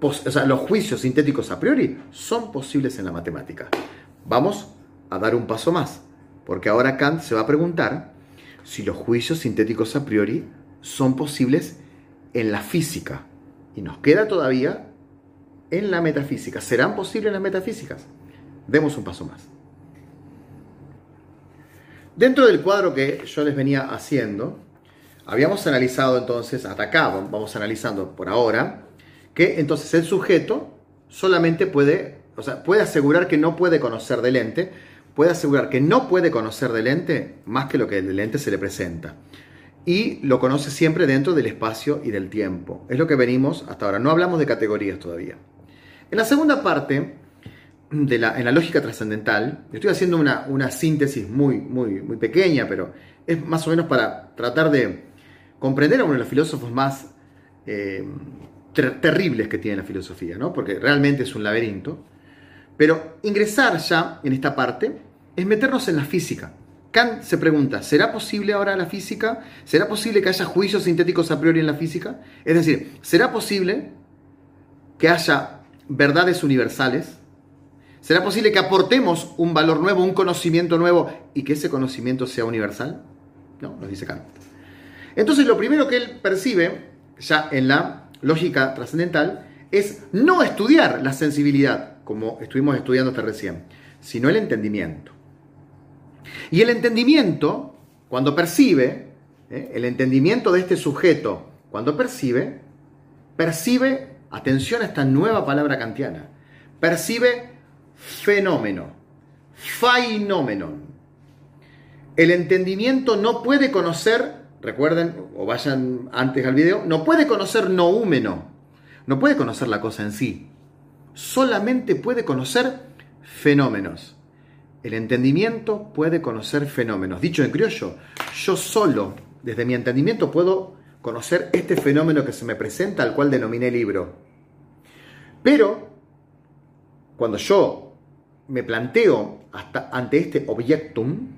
S1: o sea, los juicios sintéticos a priori son posibles en la matemática. Vamos a dar un paso más, porque ahora Kant se va a preguntar si los juicios sintéticos a priori son posibles en la física. Y nos queda todavía en la metafísica. ¿Serán posibles las metafísicas? Demos un paso más. Dentro del cuadro que yo les venía haciendo, habíamos analizado entonces, hasta acá vamos analizando por ahora, que entonces el sujeto solamente puede, o sea, puede asegurar que no puede conocer del ente, puede asegurar que no puede conocer del ente más que lo que del ente se le presenta. Y lo conoce siempre dentro del espacio y del tiempo. Es lo que venimos hasta ahora. No hablamos de categorías todavía. En la segunda parte, de la, en la lógica trascendental, estoy haciendo una, una, síntesis muy, muy, muy pequeña, pero es más o menos para tratar de comprender a uno de los filósofos más eh, terribles que tiene la filosofía, ¿no? porque realmente es un laberinto. Pero ingresar ya en esta parte es meternos en la física. Kant se pregunta, ¿será posible ahora la física? ¿Será posible que haya juicios sintéticos a priori en la física? Es decir, ¿será posible que haya verdades universales? ¿Será posible que aportemos un valor nuevo, un conocimiento nuevo y que ese conocimiento sea universal? No, nos dice Kant. Entonces lo primero que él percibe, ya en la lógica trascendental, es no estudiar la sensibilidad, como estuvimos estudiando hasta recién, sino el entendimiento. Y el entendimiento, cuando percibe, ¿eh? el entendimiento de este sujeto, cuando percibe, percibe, atención a esta nueva palabra kantiana, percibe fenómeno, fainómenon. El entendimiento no puede conocer, recuerden, o vayan antes al video, no puede conocer noúmeno, no puede conocer la cosa en sí, solamente puede conocer fenómenos. El entendimiento puede conocer fenómenos. Dicho en criollo, yo solo, desde mi entendimiento, puedo conocer este fenómeno que se me presenta, al cual denominé libro. Pero, cuando yo me planteo hasta ante este objectum,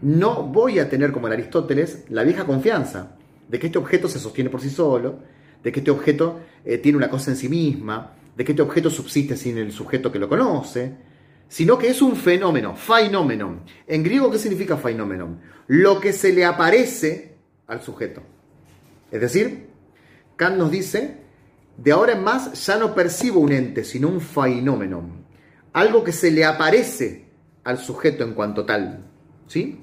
S1: no voy a tener como el Aristóteles la vieja confianza de que este objeto se sostiene por sí solo, de que este objeto eh, tiene una cosa en sí misma, de que este objeto subsiste sin el sujeto que lo conoce, sino que es un fenómeno, phenomenon. En griego, ¿qué significa phenomenon? Lo que se le aparece al sujeto. Es decir, Kant nos dice, de ahora en más ya no percibo un ente, sino un phenomenon. Algo que se le aparece al sujeto en cuanto tal. ¿Sí?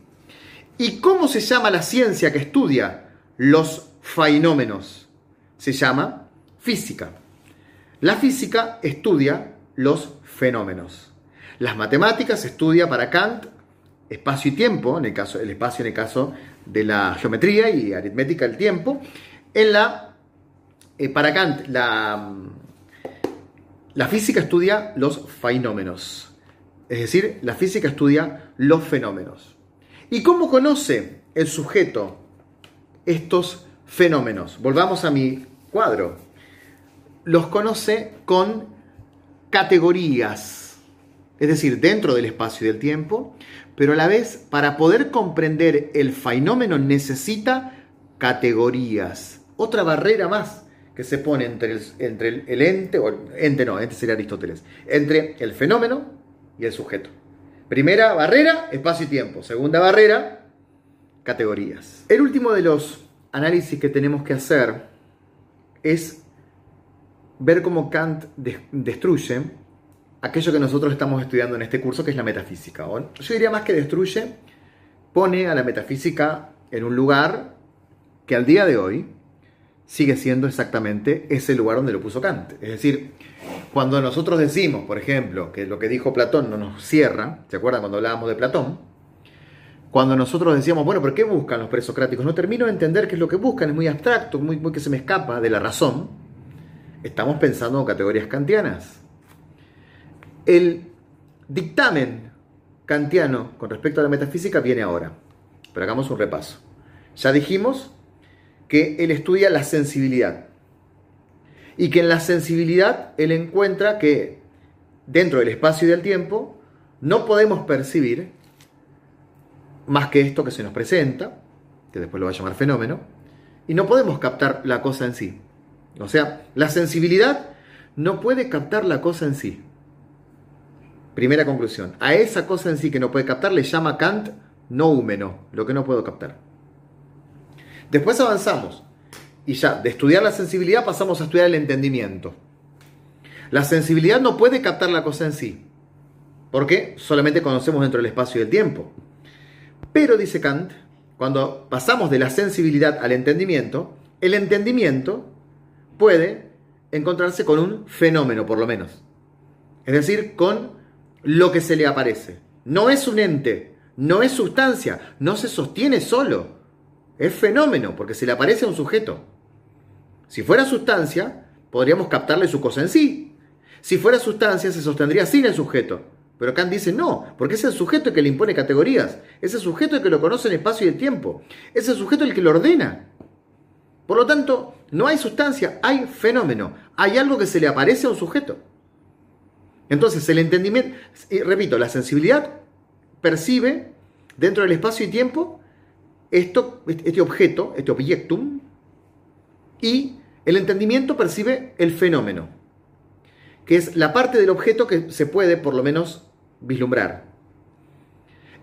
S1: ¿Y cómo se llama la ciencia que estudia los fenómenos? Se llama física. La física estudia los fenómenos. Las matemáticas estudia para Kant espacio y tiempo, en el caso, el espacio en el caso de la geometría y aritmética del tiempo. En la, eh, para Kant, la, la física estudia los fenómenos. Es decir, la física estudia los fenómenos. ¿Y cómo conoce el sujeto estos fenómenos? Volvamos a mi cuadro los conoce con categorías, es decir, dentro del espacio y del tiempo, pero a la vez para poder comprender el fenómeno necesita categorías, otra barrera más que se pone entre el, entre el, ente, o ente no, ente sería Aristóteles, entre el fenómeno y el sujeto. Primera barrera, espacio y tiempo. Segunda barrera, categorías. El último de los análisis que tenemos que hacer es ver cómo Kant destruye aquello que nosotros estamos estudiando en este curso, que es la metafísica. Yo diría más que destruye, pone a la metafísica en un lugar que al día de hoy sigue siendo exactamente ese lugar donde lo puso Kant. Es decir, cuando nosotros decimos, por ejemplo, que lo que dijo Platón no nos cierra, ¿se acuerdan cuando hablábamos de Platón? Cuando nosotros decíamos, bueno, pero ¿qué buscan los presocráticos? No termino de entender qué es lo que buscan, es muy abstracto, muy, muy que se me escapa de la razón estamos pensando en categorías kantianas. El dictamen kantiano con respecto a la metafísica viene ahora, pero hagamos un repaso. Ya dijimos que él estudia la sensibilidad y que en la sensibilidad él encuentra que dentro del espacio y del tiempo no podemos percibir más que esto que se nos presenta, que después lo va a llamar fenómeno, y no podemos captar la cosa en sí. O sea, la sensibilidad no puede captar la cosa en sí. Primera conclusión. A esa cosa en sí que no puede captar le llama Kant noúmeno, lo que no puedo captar. Después avanzamos. Y ya, de estudiar la sensibilidad pasamos a estudiar el entendimiento. La sensibilidad no puede captar la cosa en sí. Porque solamente conocemos dentro del espacio y del tiempo. Pero, dice Kant, cuando pasamos de la sensibilidad al entendimiento, el entendimiento puede encontrarse con un fenómeno, por lo menos. Es decir, con lo que se le aparece. No es un ente, no es sustancia, no se sostiene solo. Es fenómeno, porque se le aparece a un sujeto. Si fuera sustancia, podríamos captarle su cosa en sí. Si fuera sustancia, se sostendría sin el sujeto. Pero Kant dice no, porque es el sujeto el que le impone categorías. Es el sujeto el que lo conoce en espacio y el tiempo. Es el sujeto el que lo ordena. Por lo tanto, no hay sustancia, hay fenómeno. Hay algo que se le aparece a un sujeto. Entonces, el entendimiento, y repito, la sensibilidad percibe dentro del espacio y tiempo esto, este objeto, este objectum, y el entendimiento percibe el fenómeno. que es la parte del objeto que se puede por lo menos vislumbrar.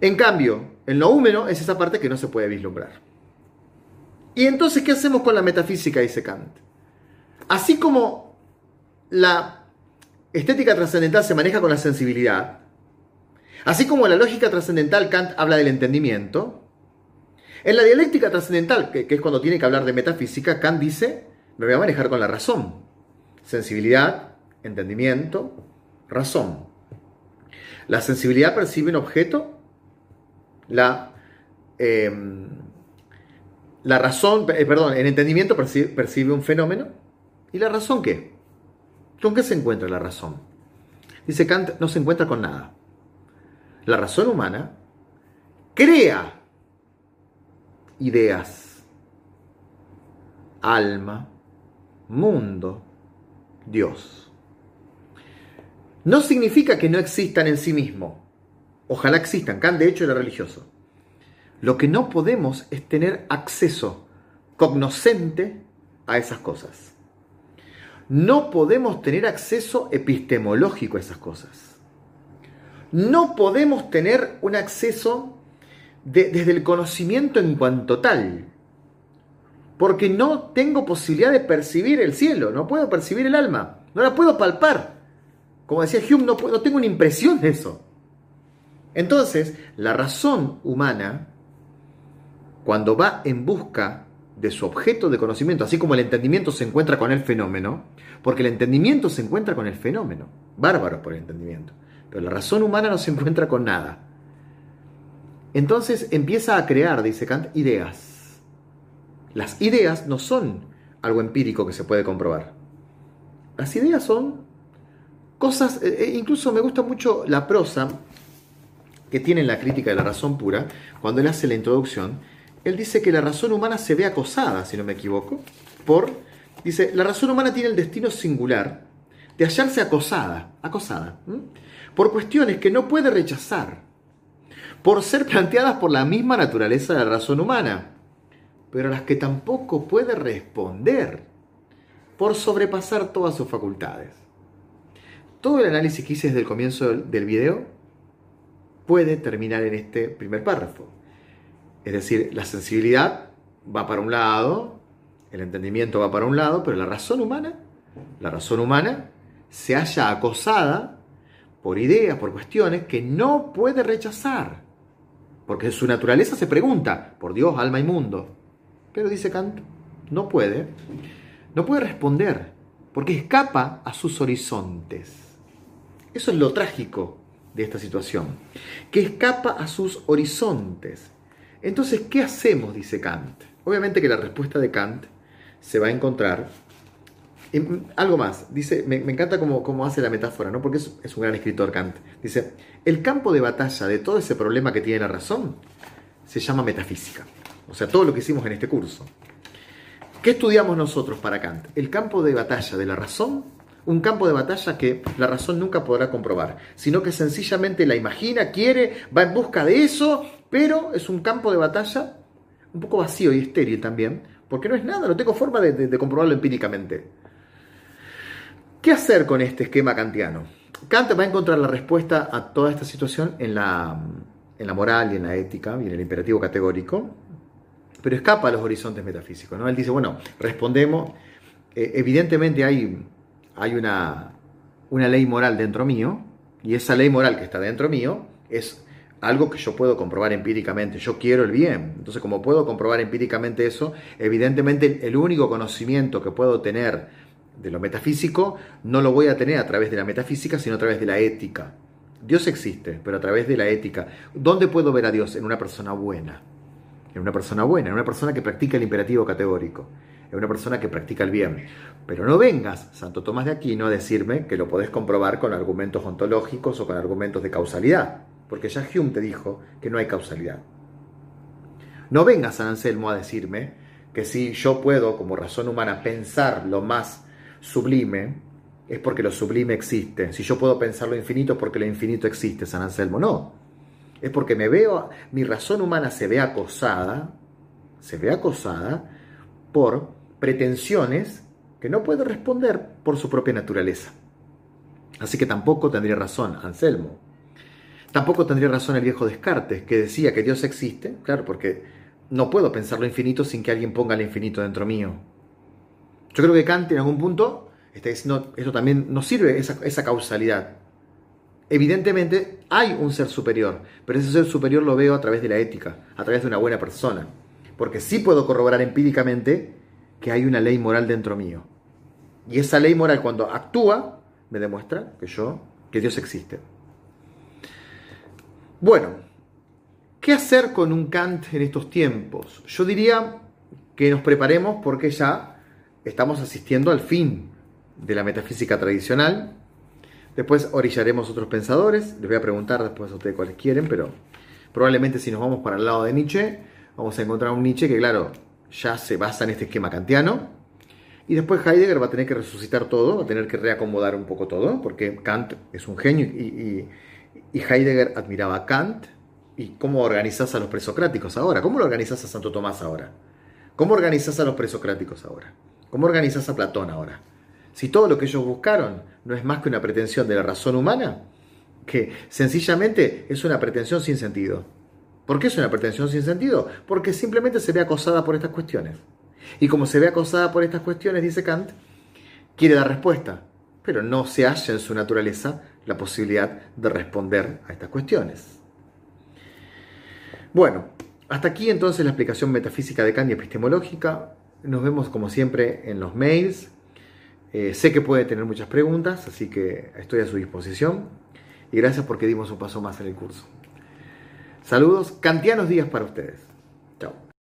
S1: En cambio, el noúmeno es esa parte que no se puede vislumbrar. Y entonces, ¿qué hacemos con la metafísica? Dice Kant. Así como la estética trascendental se maneja con la sensibilidad, así como la lógica trascendental Kant habla del entendimiento, en la dialéctica trascendental, que, es cuando tiene que hablar de metafísica, Kant dice, me voy a manejar con la razón. Sensibilidad, entendimiento, razón. La sensibilidad percibe un objeto, la, em, la razón, eh, perdón, el entendimiento percibe, percibe un fenómeno. ¿Y la razón qué? ¿Con qué se encuentra la razón? Dice Kant, no se encuentra con nada. La razón humana crea ideas, alma, mundo, Dios. No significa que no existan en sí mismo. Ojalá existan. Kant de hecho era religioso. Lo que no podemos es tener acceso cognoscente a esas cosas. No podemos tener acceso epistemológico a esas cosas. No podemos tener un acceso desde el conocimiento en cuanto tal. Porque no tengo posibilidad de percibir el cielo, no puedo percibir el alma, no la puedo palpar. Como decía Hume, no, no tengo una impresión de eso. Entonces, la razón humana, cuando va en busca de su objeto de conocimiento, así como el entendimiento se encuentra con el fenómeno, porque el entendimiento se encuentra con el fenómeno, bárbaro por el entendimiento, pero la razón humana no se encuentra con nada. Entonces empieza a crear, dice Kant, ideas. Las ideas no son algo empírico que se puede comprobar. Las ideas son cosas, eh, eh, incluso me gusta mucho la prosa que tiene en la crítica de la razón pura, cuando él hace la introducción, él dice que la razón humana se ve acosada, si no me equivoco, por, dice, la razón humana tiene el destino singular de hallarse acosada, acosada, por cuestiones que no puede rechazar, por ser planteadas por la misma naturaleza de la razón humana, pero a las que tampoco puede responder por sobrepasar todas sus facultades. Todo el análisis que hice desde el comienzo del video puede terminar en este primer párrafo. Es decir, la sensibilidad va para un lado, el entendimiento va para un lado, pero la razón humana, la razón humana se halla acosada por ideas, por cuestiones que no puede rechazar. Porque su naturaleza se pregunta, por Dios, alma y mundo. Pero dice Kant, no puede. No puede responder, porque escapa a sus horizontes. Eso es lo trágico de esta situación, que escapa a sus horizontes. Entonces, ¿qué hacemos? dice Kant. Obviamente que la respuesta de Kant se va a encontrar algo más, dice, me, encanta cómo, hace la metáfora, ¿no? porque es, un gran escritor Kant. Dice, el campo de batalla de todo ese problema que tiene la razón se llama metafísica. O sea, todo lo que hicimos en este curso. ¿Qué estudiamos nosotros para Kant? El campo de batalla de la razón, un campo de batalla que la razón nunca podrá comprobar, sino que sencillamente la imagina, quiere, va en busca de eso, pero es un campo de batalla un poco vacío y estéril también, porque no es nada, no tengo forma de comprobarlo empíricamente. ¿Qué hacer con este esquema kantiano? Kant va a encontrar la respuesta a toda esta situación en la, en la moral y en la ética y en el imperativo categórico, pero escapa a los horizontes metafísicos. ¿no? Él dice, bueno, respondemos, eh, evidentemente hay, hay una, una ley moral dentro mío, y esa ley moral que está dentro mío es algo que yo puedo comprobar empíricamente. Yo quiero el bien. Entonces, como puedo comprobar empíricamente eso, evidentemente el único conocimiento que puedo tener de lo metafísico, no lo voy a tener a través de la metafísica, sino a través de la ética. Dios existe, pero a través de la ética. ¿Dónde puedo ver a Dios? En una persona buena. En una persona buena, en una persona que practica el imperativo categórico, en una persona que practica el bien. Pero no vengas, Santo Tomás de Aquino, a decirme que lo podés comprobar con argumentos ontológicos o con argumentos de causalidad, porque ya Hume te dijo que no hay causalidad. No vengas, San Anselmo, a decirme que si yo puedo, como razón humana, pensar lo más sublime, es porque lo sublime existe. Si yo puedo pensar lo infinito, es porque lo infinito existe, San Anselmo. No. Es porque me veo, mi razón humana se ve acosada, se ve acosada por pretensiones que no puede responder por su propia naturaleza. Así que tampoco tendría razón Anselmo. Tampoco tendría razón el viejo Descartes, que decía que Dios existe, claro, porque no puedo pensar lo infinito sin que alguien ponga el infinito dentro mío. Yo creo que Kant en algún punto está diciendo, esto también nos sirve, esa, esa causalidad. Evidentemente hay un ser superior, pero ese ser superior lo veo a través de la ética, a través de una buena persona. Porque sí puedo corroborar empíricamente que hay una ley moral dentro mío. Y esa ley moral cuando actúa me demuestra que yo, que Dios existe. Bueno, ¿qué hacer con un Kant en estos tiempos? Yo diría que nos preparemos porque ya estamos asistiendo al fin de la metafísica tradicional. Después orillaremos otros pensadores. Les voy a preguntar después a ustedes cuáles quieren, pero probablemente si nos vamos para el lado de Nietzsche, vamos a encontrar un Nietzsche que, claro, ya se basa en este esquema kantiano. Y después Heidegger va a tener que resucitar todo, va a tener que reacomodar un poco todo, porque Kant es un genio y, Heidegger admiraba a Kant. ¿Y cómo organizas a los presocráticos ahora? ¿Cómo lo organizas a Santo Tomás ahora? ¿Cómo organizas a los presocráticos ahora? ¿Cómo organizas a Platón ahora? Si todo lo que ellos buscaron no es más que una pretensión de la razón humana, que sencillamente es una pretensión sin sentido. ¿Por qué es una pretensión sin sentido? Porque simplemente se ve acosada por estas cuestiones. Y como se ve acosada por estas cuestiones, dice Kant, quiere dar respuesta, pero no se halla en su naturaleza la posibilidad de responder a estas cuestiones. Bueno, hasta aquí entonces la explicación metafísica de Kant y epistemológica. Nos vemos como siempre en los mails. Eh, sé que puede tener muchas preguntas, así que estoy a su disposición. Y gracias porque dimos un paso más en el curso. Saludos, kantianos días para ustedes.